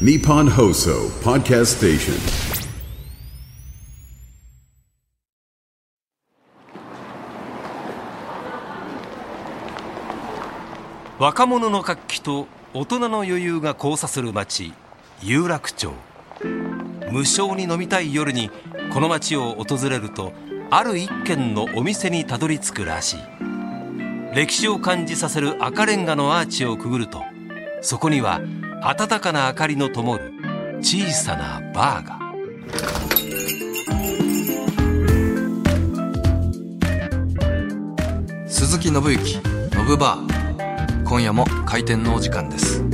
Nippon Hoso Podcast Station. 若者の活気と大人の余裕が交差する街有楽町無償に飲みたい夜にこの街を訪れるとある一軒のお店にたどり着くらしい歴史を感じさせる赤レンガのアーチをくぐるとそこには暖かな明かりの灯る小さなバーが鈴木信之ノブバー。今夜も開店のお時間です。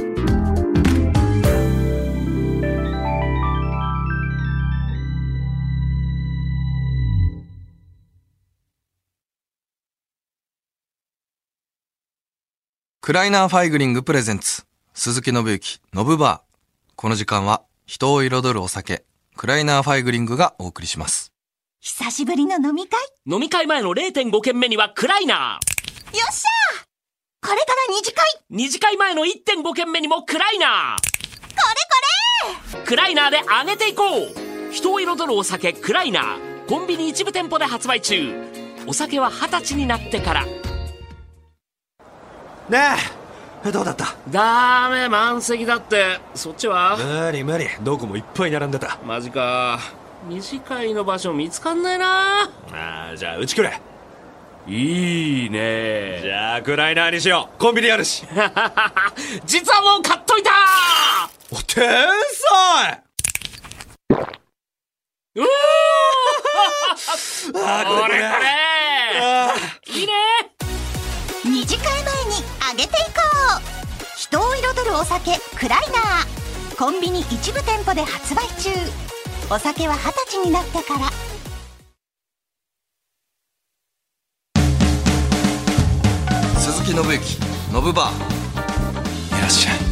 クライナーファイグリング presents。鈴木伸之ノブバーこの時間は人を彩るお酒クライナーファイグリングがお送りします。久しぶりの飲み会？飲み会前の0.5軒目にはクライナー。よっしゃこれから二次会。二次会前の1.5軒目にもクライナー、レッツゴー！クライナーで上げていこう。人を彩るお酒クライナー。コンビニ一部店舗で発売中。お酒は二十歳になってから。ねえどうだった？ダメ満席だって。そっちは？無理無理。どこもいっぱい並んでた。マジか。二次会の場所見つかんないな。ああじゃあうちくれいいね。じゃあクライナーにしよう。コンビニあるし。実はもう買っといた。お天才。うお あーこれこれ。あいいね。れ二次会前に上げていこう。人を彩るお酒クライナーコンビニ一部店舗で発売中。お酒は二十歳になってから。鈴木信之信バー。いらっしゃい。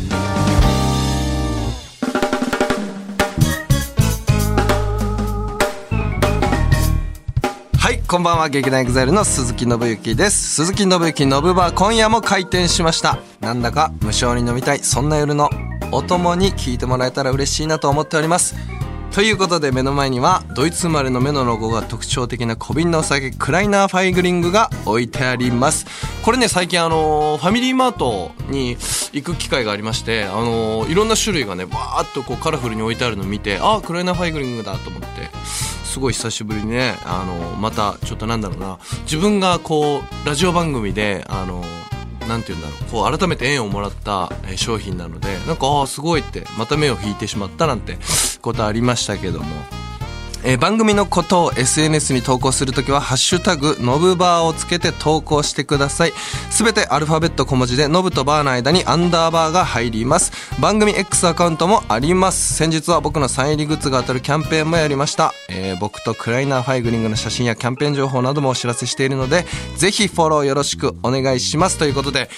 こんばんは劇団エグザイルの鈴木伸之です。鈴木伸之ノブバー今夜も開店しました。なんだか無性に飲みたい。そんな夜のお供に聞いてもらえたら嬉しいなと思っております。ということで目の前にはドイツ生まれの目のロゴが特徴的な小瓶のお酒クライナーファイグリングが置いてあります。これね最近あのファミリーマートに行く機会がありましてあのいろんな種類がねバーっとこうカラフルに置いてあるのを見てあクライナーファイグリングだと思ってすごい久しぶりにねあのまたちょっとなんだろうな。自分がこうラジオ番組であのなんて言うんだろう。こう改めて縁をもらった商品なのでなんかああすごいってまた目を引いてしまったなんてことありましたけども、えー番組のことを SNS に投稿するときは「ハッシュタグノブバー」をつけて投稿してください。すべてアルファベット小文字でノブとバーの間にアンダーバーが入ります。番組 X アカウントもあります。先日は僕のサイン入りグッズが当たるキャンペーンもやりました、えー僕とクライナーファイグリングの写真やキャンペーン情報などもお知らせしているのでぜひフォローよろしくお願いします。ということで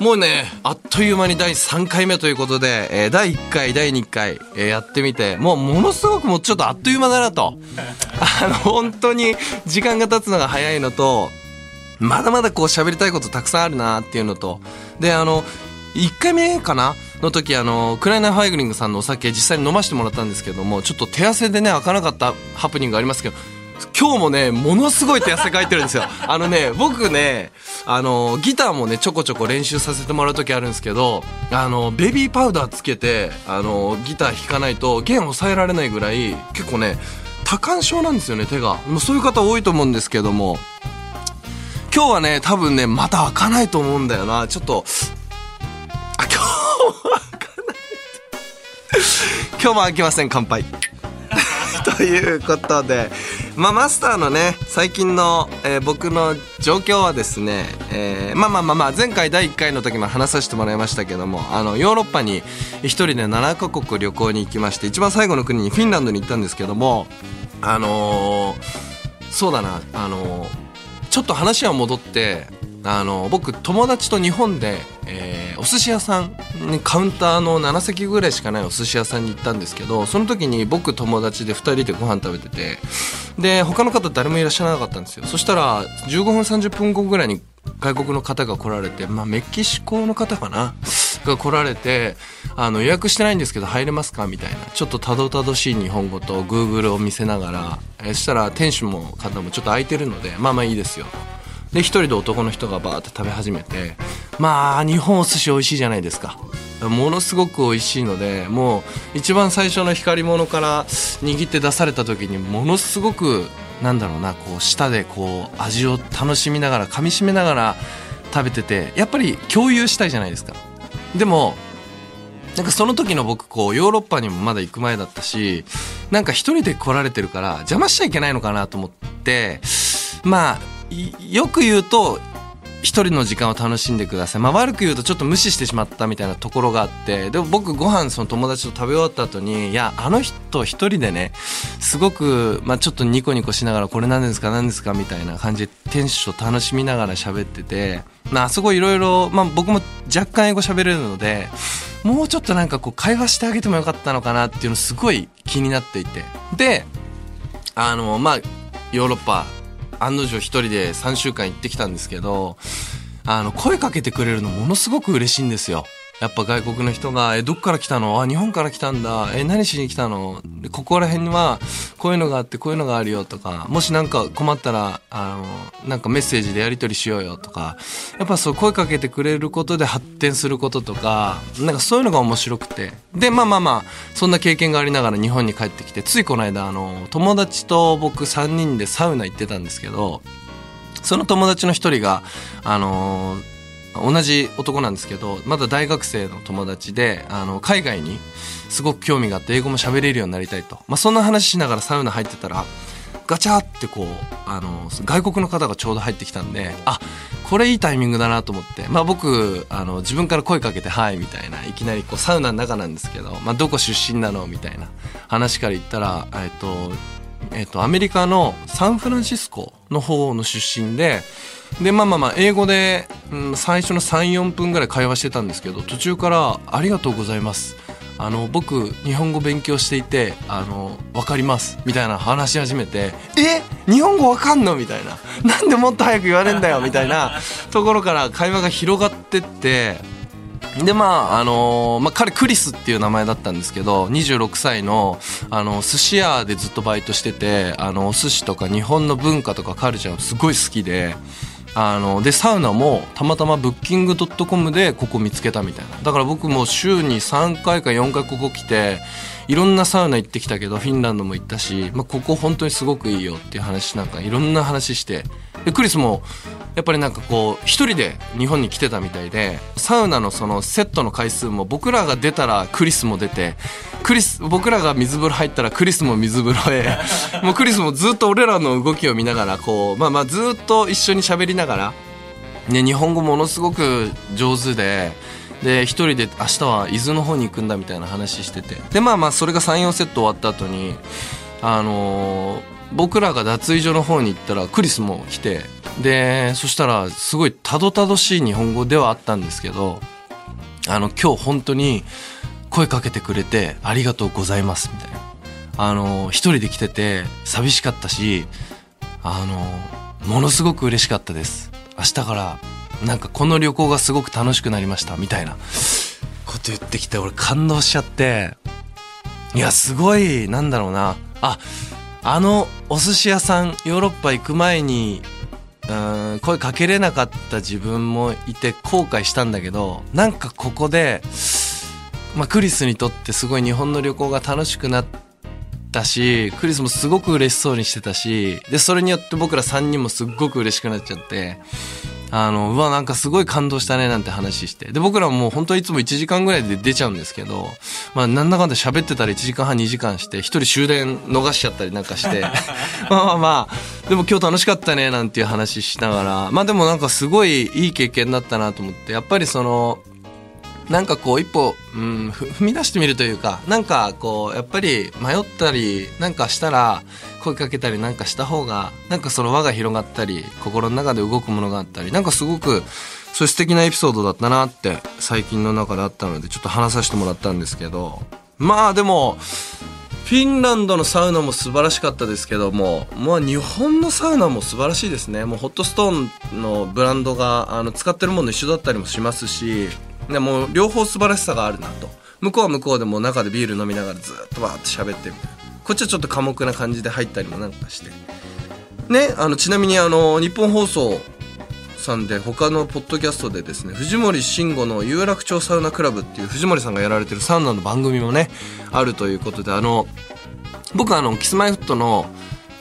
もうね、あっという間に第3回目ということで、えー第1回、第2回、えーやってみて、もうものすごくもうちょっとあっという間だなと。あの、本当に時間が経つのが早いのと、まだまだこう喋りたいことたくさんあるなっていうのと、で、あの、1回目かな？の時、あの、クライナーファイグリングさんのお酒実際に飲ませてもらったんですけども、ちょっと手汗でね、開かなかったハプニングがありますけど、今日もね、ものすごい手汗かいてるんですよ。あのね、僕ね、あの、ギターもね、ちょこちょこ練習させてもらう時あるんですけど、あの、ベビーパウダーつけて、あの、ギター弾かないと弦抑えられないぐらい、結構ね、多感症なんですよね、手が。もうそういう方多いと思うんですけども、今日はね、多分ね、また開かないと思うんだよな。ちょっと、あ、今日は開かない。今日も開きません、乾杯。ということで、まあ、マスターのね最近の、えー僕の状況はですね、えーまあまあまあまあ前回第1回の時も話させてもらいましたけどもあのヨーロッパに一人で7カ国旅行に行きまして一番最後の国にフィンランドに行ったんですけどもあのーそうだなあのちょっと話は戻ってあの僕友達と日本で、えーお寿司屋さんカウンターの7席ぐらいしかないお寿司屋さんに行ったんですけどその時に僕友達で2人でご飯食べててで他の方誰もいらっしゃらなかったんですよ。そしたら15分30分後ぐらいに外国の方が来られて、まあ、メキシコの方かな？が来られてあの予約してないんですけど入れますか？みたいな。ちょっとたどたどしい日本語と Google を見せながらえそしたら店主も方もちょっと空いてるのでまあまあいいですよと。で一人で男の人がバーって食べ始めてまあ日本お寿司美味しいじゃないですか。ものすごく美味しいのでもう一番最初の光り物から握って出された時にものすごくなんだろうなこう舌でこう味を楽しみながら噛みしめながら食べててやっぱり共有したいじゃないですか。でもなんかその時の僕こうヨーロッパにもまだ行く前だったしなんか一人で来られてるから邪魔しちゃいけないのかなと思ってまあよく言うと一人の時間を楽しんでください、まあ、悪く言うとちょっと無視してしまったみたいなところがあって。でも僕ご飯その友達と食べ終わった後にいやあの人一人でねすごく、まあ、ちょっとニコニコしながらこれ何ですか何ですかみたいな感じで店主と楽しみながら喋ってて、まあそこいろいろ僕も若干英語喋れるのでもうちょっとなんかこう会話してあげてもよかったのかなっていうのすごい気になっていて。であのまあヨーロッパ案の定一人で3週間行ってきたんですけど、あの、声かけてくれるのものすごく嬉しいんですよ。やっぱ外国の人が、え、どっから来たの？あ、日本から来たんだ。え、何しに来たの？ここら辺には、こういうのがあって、こういうのがあるよとか、もしなんか困ったら、あの、なんかメッセージでやり取りしようよとか、やっぱそう声かけてくれることで発展することとか、なんかそういうのが面白くて。で、まあまあまあ、そんな経験がありながら日本に帰ってきて、ついこの間、あの、友達と僕3人でサウナ行ってたんですけど、その友達の一人が、あの同じ男なんですけどまだ大学生の友達であの海外にすごく興味があって英語も喋れるようになりたいと、まあ、そんな話しながらサウナ入ってたらガチャってこうあの外国の方がちょうど入ってきたんであこれいいタイミングだなと思って、まあ、僕あの自分から声かけて「はい」みたいないきなりこうサウナの中なんですけど、まあ、どこ出身なの？みたいな話から言ったら、えっとえっと、アメリカのサンフランシスコの方の出身ででまあまあまあ英語で、うん、最初の34分ぐらい会話してたんですけど途中から「ありがとうございます」あの僕日本語勉強していてあの分かります。みたいな話し始めて「え？日本語分かんの?」みたいな「なんでもっと早く言われんだよ」みたいな。ところから会話が広がってってでまああの、まあ、彼クリスっていう名前だったんですけど26歳のあの寿司屋でずっとバイトしててあのお寿司とか日本の文化とかカルチャーすごい好きで。あのでサウナもたまたまブッキングドットコムでここ見つけたみたいな。だから僕も週に3回か4回ここ来ていろんなサウナ行ってきたけどフィンランドも行ったし、まあ、ここ本当にすごくいいよっていう話なんかいろんな話して。でクリスもやっぱりなんかこう一人で日本に来てたみたいでサウナのそのセットの回数も僕らが出たらクリスも出てクリス僕らが水風呂入ったらクリスも水風呂へ もうクリスもずっと俺らの動きを見ながらこうまあまあずっと一緒に喋りながら、ね、日本語ものすごく上手で。で一人で明日は伊豆の方に行くんだみたいな話しててでまあまあそれが34セット終わった後にあのー、僕らが脱衣所の方に行ったらクリスも来てでそしたらすごいたどたどしい日本語ではあったんですけどあの今日本当に声かけてくれてありがとうございますみたいな。あの一人で来てて寂しかったしあのものすごく嬉しかったです。明日からなんかこの旅行がすごく楽しくなりましたみたいな。こと言ってきて俺感動しちゃっていやすごいなんだろうな。ああのお寿司屋さんヨーロッパ行く前にうん声かけれなかった自分もいて後悔したんだけどなんかここで、まあ、クリスにとってすごい日本の旅行が楽しくなったしクリスもすごく嬉しそうにしてたしでそれによって僕ら3人もすっごく嬉しくなっちゃってあの、うわ、なんかすごい感動したね、なんて話して。で、僕らももう本当いつも1時間ぐらいで出ちゃうんですけど、まあ、なんだかんだ喋ってたら1時間半、2時間して、一人終電逃しちゃったりなんかして、まあまあまあ、でも今日楽しかったね、なんていう話しながら、まあでもなんかすごいいい経験だったなと思って、やっぱりその、なんかこう一歩、うん、踏み出してみるというか、なんかこう、やっぱり迷ったりなんかしたら、声かけたりなんかした方が、なんかその輪が広がったり、心の中で動くものがあったり、なんかすごく、そういう素敵なエピソードだったなって最近の中であったので、ちょっと話させてもらったんですけど、まあでも、フィンランドのサウナも素晴らしかったですけども、まあ日本のサウナも素晴らしいですね。もうホットストーンのブランドがあの使ってるもの一緒だったりもしますし、でもう両方素晴らしさがあるなと。向こうは向こうでも中でビール飲みながらずっとわーって喋ってみたいなこっちはちょっと寡黙な感じで入ったりもなんかして。ねあのちなみにあの日本放送さんで他のポッドキャストでですね藤森慎吾の有楽町サウナクラブっていう藤森さんがやられてるサウナの番組もねあるということであの僕はあのキスマイフットの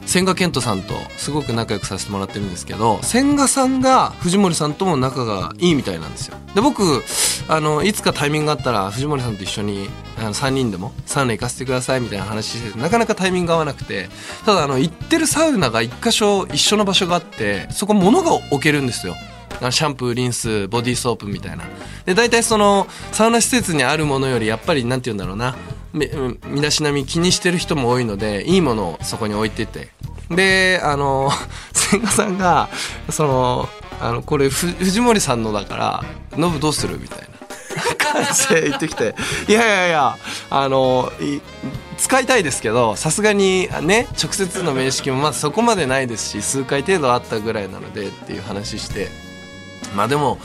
千賀健人さんとすごく仲良くさせてもらってるんですけど千賀さんが藤森さんとも仲がいいみたいなんですよ。で僕あのいつかタイミングがあったら藤森さんと一緒にあの3人でもサウナ行かせてくださいみたいな話しててなかなかタイミング合わなくてただあの行ってるサウナが一箇所一緒の場所があってそこ物が置けるんですよ。シャンプーリンスボディーソープみたいな。で大体そのサウナ施設にあるものよりやっぱりなんて言うんだろうな。身だしなみ気にしてる人も多いのでいいものをそこに置いてて。であの 千賀さんがそのあのこれふ藤森さんのだからノブどうするみたいな。感じで言ってきて。いやいやいやあのい使いたいですけどさすがにね直接の面識もまずそこまでないですし数回程度あったぐらいなのでっていう話して。まあでも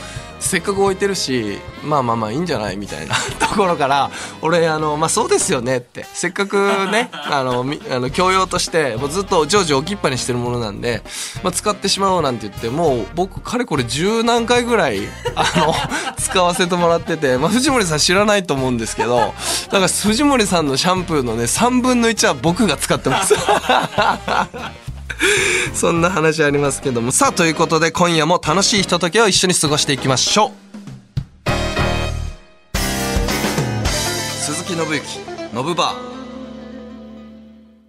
せっかく置いてるしまあまあまあいいんじゃないみたいな ところから俺あのまあそうですよねってせっかくね あのみあの教養としてもうずっと常時置きっぱにしてるものなんで、まあ、使ってしまおうなんて言ってもう僕かれこれ十何回ぐらい あの使わせてもらってて、まあ、藤森さん知らないと思うんですけどだから藤森さんのシャンプーのね3分の1は僕が使ってます。そんな話ありますけども。さあということで今夜も楽しいひとときを一緒に過ごしていきましょう。鈴木信之ノブバ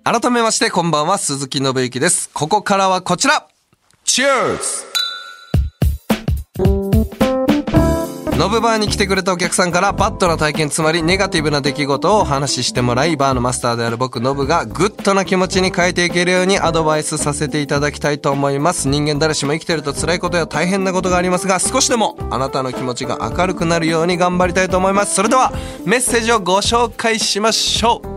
ー。改めましてこんばんは鈴木信之です。ここからはこちら。Cheers! ノブバーに来てくれたお客さんからバッドな体験つまりネガティブな出来事をお話ししてもらいバーのマスターである僕ノブがグッドな気持ちに変えていけるようにアドバイスさせていただきたいと思います。人間誰しも生きてると辛いことや大変なことがありますが少しでもあなたの気持ちが明るくなるように頑張りたいと思います。それではメッセージをご紹介しましょう。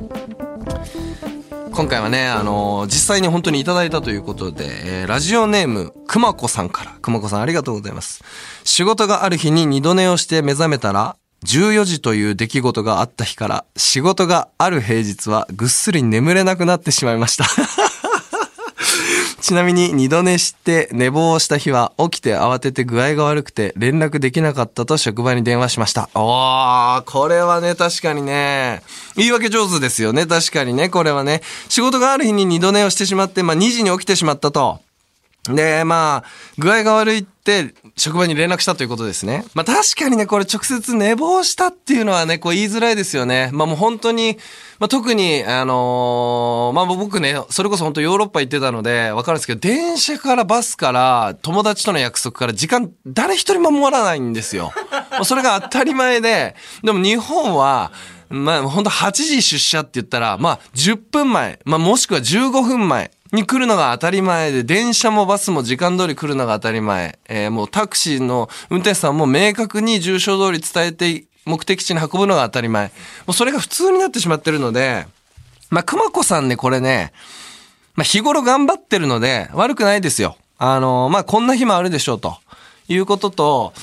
今回はね、あのー実際に本当にいただいたということで、えーラジオネーム、くまこさんから、くまこさんありがとうございます。仕事がある日に二度寝をして目覚めたら、14時という出来事があった日から、仕事がある平日はぐっすり眠れなくなってしまいました。ちなみに二度寝して寝坊をした日は起きて慌てて具合が悪くて連絡できなかったと職場に電話しました。おー、これはね、確かにね、言い訳上手ですよね、確かにね、これはね。仕事がある日に二度寝をしてしまって、まあ2時に起きてしまったと。で、まあ、具合が悪いって、職場に連絡したということですね。まあ確かにね、これ直接寝坊したっていうのはね、こう言いづらいですよね。まあもう本当に、まあ特に、あのーまあ僕ね、それこそ本当ヨーロッパ行ってたので、わかるんですけど、電車からバスから、友達との約束から時間、誰一人守らないんですよ。それが当たり前で、でも日本は、まあ本当8時出社って言ったら、まあ10分前、まあもしくは15分前に来るのが当たり前で、電車もバスも時間通り来るのが当たり前。えーもうタクシーの運転手さんも明確に住所通り伝えて目的地に運ぶのが当たり前。もうそれが普通になってしまってるので、まあ熊子さんね、これね、まあ日頃頑張ってるので悪くないですよ。あのまあこんな日もあるでしょうと。いうことと、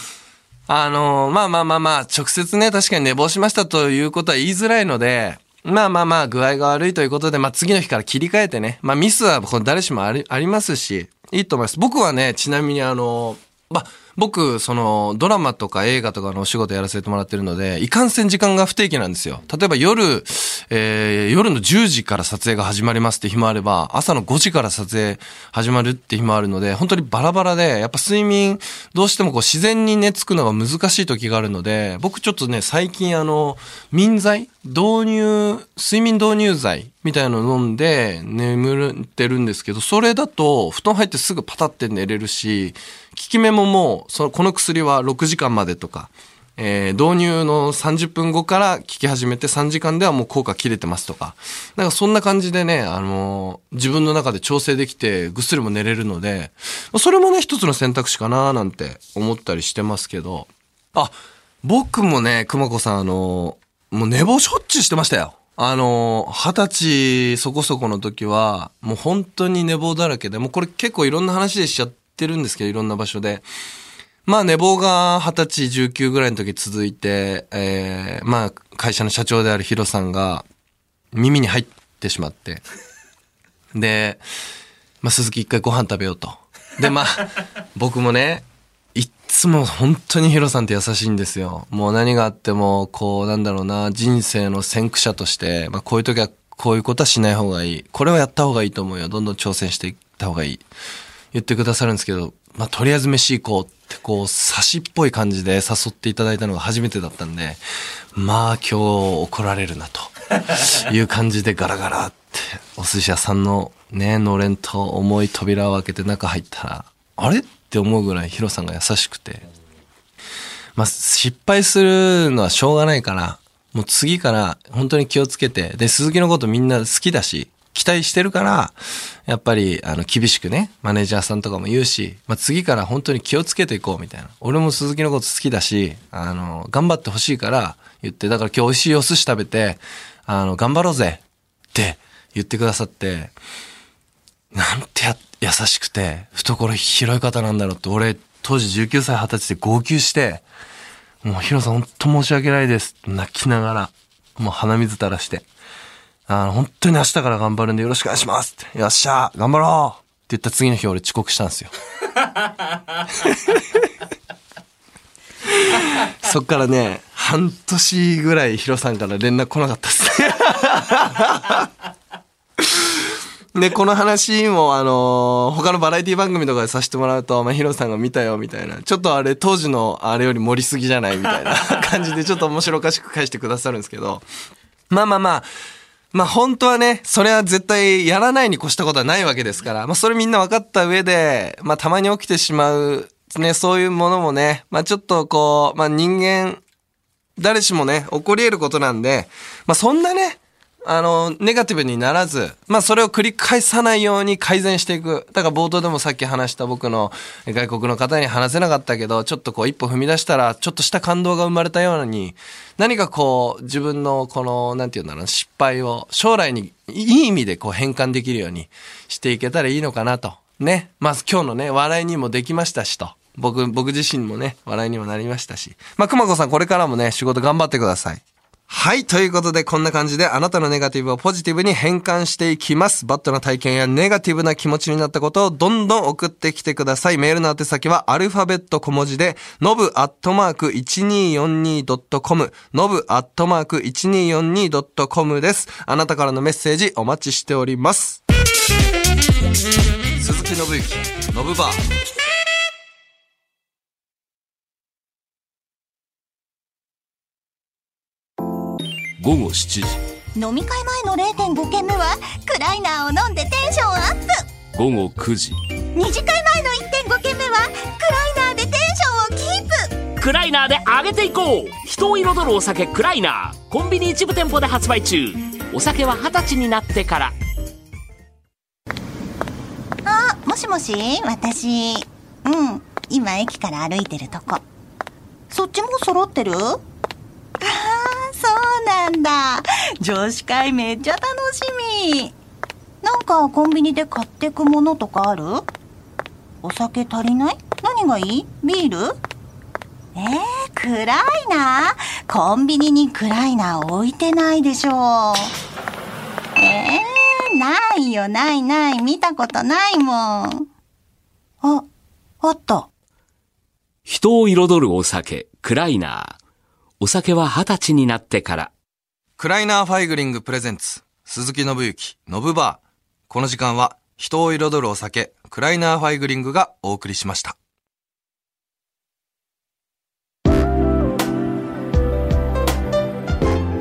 あのまあまあまあまあ、直接ね、確かに寝坊しましたということは言いづらいので、まあまあまあ、具合が悪いということで、まあ次の日から切り替えてね、まあミスは誰しもありありますし、いいと思います。僕はね、ちなみにあの、まあ、僕、その、ドラマとか映画とかのお仕事やらせてもらってるので、いかんせん時間が不定期なんですよ。例えば夜、えー夜の10時から撮影が始まりますって日もあれば、朝の5時から撮影始まるって日もあるので、本当にバラバラで、やっぱ睡眠、どうしてもこう自然に寝つくのが難しい時があるので、僕ちょっとね、最近あの、眠剤導入、睡眠導入剤みたいなの飲んで眠ってるんですけど、それだと布団入ってすぐパタって寝れるし、効き目ももう、その、この薬は6時間までとか、えー導入の30分後から効き始めて3時間ではもう効果切れてますとか。なんかそんな感じでね、あのー自分の中で調整できてぐっすりも寝れるので、それもね、一つの選択肢かななんて思ったりしてますけど。あ、僕もね、熊子さん、あのーもう寝坊しょっちゅうしてましたよ。あの二十歳そこそこの時は、もう本当に寝坊だらけで、もうこれ結構いろんな話でしちゃってるんですけど、いろんな場所で。まあ寝坊が20歳、19ぐらいの時続いて、えー、まあ会社の社長であるヒロさんが耳に入ってしまって、で、まあ鈴木一回ご飯食べようと。で、まあ、僕もね、いっつも本当にヒロさんって優しいんですよ。もう何があっても、こう、なんだろうな、人生の先駆者として、まあこういう時はこういうことはしない方がいい。これはやった方がいいと思うよ。どんどん挑戦していった方がいい。言ってくださるんですけど、まあとりあえず飯行こうって、こう、差しっぽい感じで誘っていただいたのが初めてだったんで、まあ今日怒られるなと。いう感じでガラガラって、お寿司屋さんのね、のれんと重い扉を開けて中入ったら、あれって思うぐらいヒロさんが優しくて、まあ、失敗するのはしょうがないから、もう次から本当に気をつけて、で、鈴木のことみんな好きだし、期待してるから、やっぱり、あの、厳しくね、マネージャーさんとかも言うし、まあ、次から本当に気をつけていこうみたいな。俺も鈴木のこと好きだし、あの、頑張ってほしいから言って、だから今日美味しいお寿司食べて、あの、頑張ろうぜって言ってくださって、なんてや、優しくて、懐広い方なんだろうって、俺、当時19歳20歳で号泣して、もうヒロさん本当申し訳ないです。泣きながら、もう鼻水垂らして。あの、本当に明日から頑張るんでよろしくお願いしますって。よっしゃ頑張ろうって言った次の日俺遅刻したんですよ。そっからね、半年ぐらいヒロさんから連絡来なかったっすね。で、この話も、あのー他のバラエティ番組とかでさせてもらうと、まあ、ヒロさんが見たよ、みたいな。ちょっとあれ、当時のあれより盛りすぎじゃない？みたいな感じで、ちょっと面白おかしく返してくださるんですけど。まあまあまあ、まあ本当はね、それは絶対やらないに越したことはないわけですから、まあそれみんな分かった上で、まあたまに起きてしまう、ね、そういうものもね、まあちょっとこう、まあ人間、誰しもね、起こり得ることなんで、まあそんなね、あの、ネガティブにならず、まあそれを繰り返さないように改善していく。だから冒頭でもさっき話した僕の外国の方に話せなかったけど、ちょっとこう一歩踏み出したら、ちょっとした感動が生まれたように、何かこう自分のこの、なんていうんだろう、失敗を将来にいい意味でこう変換できるようにしていけたらいいのかなと。ね。まず今日のね、笑いにもできましたしと。僕、僕自身もね、笑いにもなりましたし。まあ、熊子さんこれからもね、仕事頑張ってください。はい。ということで、こんな感じであなたのネガティブをポジティブに変換していきます。バットな体験やネガティブな気持ちになったことをどんどん送ってきてください。メールの宛先はアルファベット小文字で、のぶアットマーク 1242.com、のぶアットマーク 1242.com です。あなたからのメッセージお待ちしております。鈴木信之、のぶバー。午後7時。飲み会前の0.5軒目はクライナーを飲んでテンションアップ。午後9時。二次会前の1.5軒目はクライナーでテンションをキープ。クライナーで上げていこう。人を彩るお酒クライナー。コンビニ一部店舗で発売中。お酒は二十歳になってから。あもしもし私。うん。今駅から歩いてるとこ。そっちも揃ってる？なんだ。女子会めっちゃ楽しみ。なんかコンビニで買ってくものとかある？お酒足りない？何がいい？ビール？えー、クライナーコンビニにクライナー置いてないでしょう。えー、ないよ、ないない。見たことないもん。あ、あった。人を彩るお酒クライナーお酒は二十歳になってから。クライナーファイグリング presents、鈴木伸之、ノブバー。この時間は、人を彩るお酒、クライナーファイグリングがお送りしました。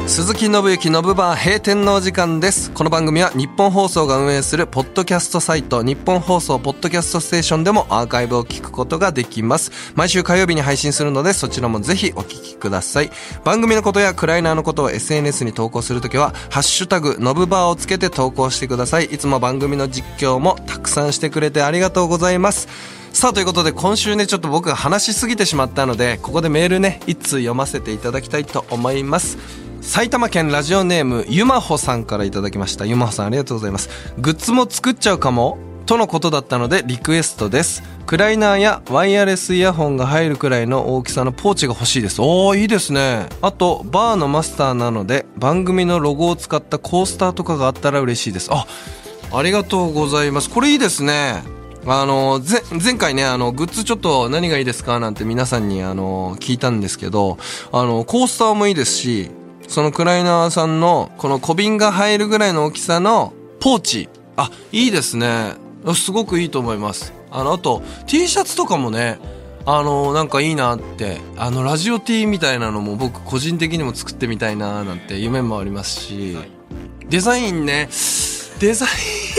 鈴木信之のぶバー閉店のお時間です。この番組は日本放送が運営するポッドキャストサイト日本放送ポッドキャストステーションでもアーカイブを聞くことができます。毎週火曜日に配信するのでそちらもぜひお聞きください。番組のことやクライナーのことを SNS に投稿するときはハッシュタグのぶバーをつけて投稿してください。いつも番組の実況もたくさんしてくれてありがとうございます。さあということで今週ねちょっと僕が話しすぎてしまったのでここでメールね一通読ませていただきたいと思います埼玉県ラジオネームゆまほさんからいただきました。ゆまほさんありがとうございます。グッズも作っちゃうかもとのことだったのでリクエストです。クライナーやワイヤレスイヤホンが入るくらいの大きさのポーチが欲しいです。おーいいですね。あとバーのマスターなので番組のロゴを使ったコースターとかがあったら嬉しいです。あありがとうございます。これいいですね。あの前回ねあのグッズちょっと何がいいですかなんて皆さんにあの聞いたんですけどあのコースターもいいですしそのクライナーさんのこの小瓶が入るぐらいの大きさのポーチ。あいいですね。すごくいいと思います。あのあと T シャツとかもねあのなんかいいなってあのラジオ T みたいなのも僕個人的にも作ってみたいななんて夢もありますし。デザインね。デザ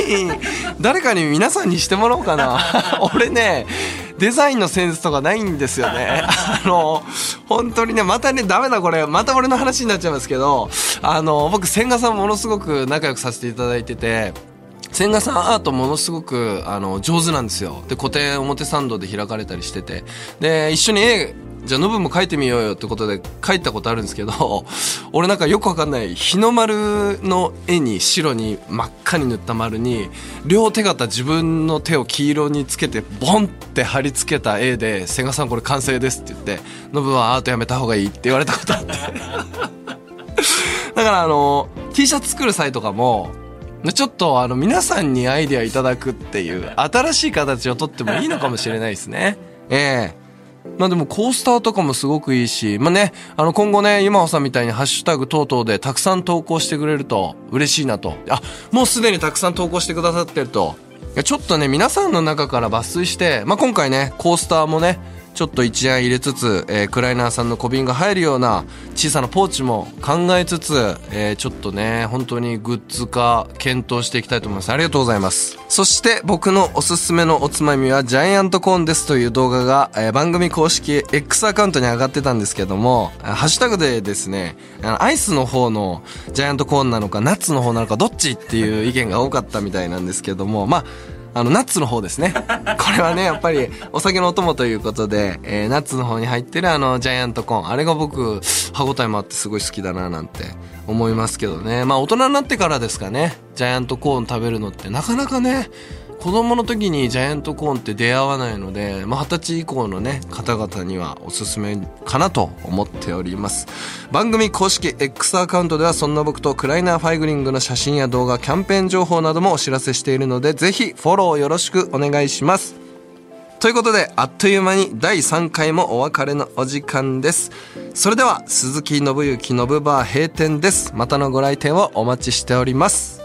イン 誰かに皆さんにしてもらおうかな。俺ねデザインのセンスとかないんですよね。あの本当にねまたねダメだこれ。また俺の話になっちゃいますけどあの僕千賀さんものすごく仲良くさせていただいてて千賀さんアートものすごくあの上手なんですよ。で個展表参道で開かれたりしてて。で一緒に絵じゃあノブも描いてみようよってことで描いたことあるんですけど 俺なんかよくわかんない日の丸の絵に白に真っ赤に塗った丸に両手形自分の手を黄色につけてボンって貼り付けた絵で「千賀さんこれ完成です」って言って「ノブはアートやめた方がいい」って言われたことあって だからあの T シャツ作る際とかもちょっとあの皆さんにアイデアいただくっていう新しい形をとってもいいのかもしれないですね。ええまあでもコースターとかもすごくいいし、まあね、あの今後ね、今尾さんみたいにハッシュタグ等々でたくさん投稿してくれると嬉しいなと。あ、もうすでにたくさん投稿してくださってると。ちょっとね、皆さんの中から抜粋して、まあ今回ね、コースターもね、ちょっと一案入れつつ、えークライナーさんの小瓶が入るような小さなポーチも考えつつ、えーちょっとね、本当にグッズ化検討していきたいと思います。ありがとうございます。そして僕のおすすめのおつまみはジャイアントコーンですという動画が、えー番組公式 X アカウントに上がってたんですけども、ハッシュタグでですね、アイスの方のジャイアントコーンなのかナッツの方なのかどっちっていう意見が多かったみたいなんですけども、まあ、あの、ナッツの方ですね。これはね、やっぱりお酒のお供ということで、えーナッツの方に入ってるあの、ジャイアントコーン。あれが僕、歯応えもあってすごい好きだななんて思いますけどね。まあ、大人になってからですかね。ジャイアントコーン食べるのってなかなかね、子供の時にジャイアントコーンって出会わないので、まあ、二十歳以降のね、方々にはおすすめかなと思っております。番組公式 X アカウントではそんな僕とクライナーファイグリングの写真や動画、キャンペーン情報などもお知らせしているので、ぜひフォローよろしくお願いします。ということで、あっという間に第3回もお別れのお時間です。それでは、鈴木信之のぶバー閉店です。またのご来店をお待ちしております。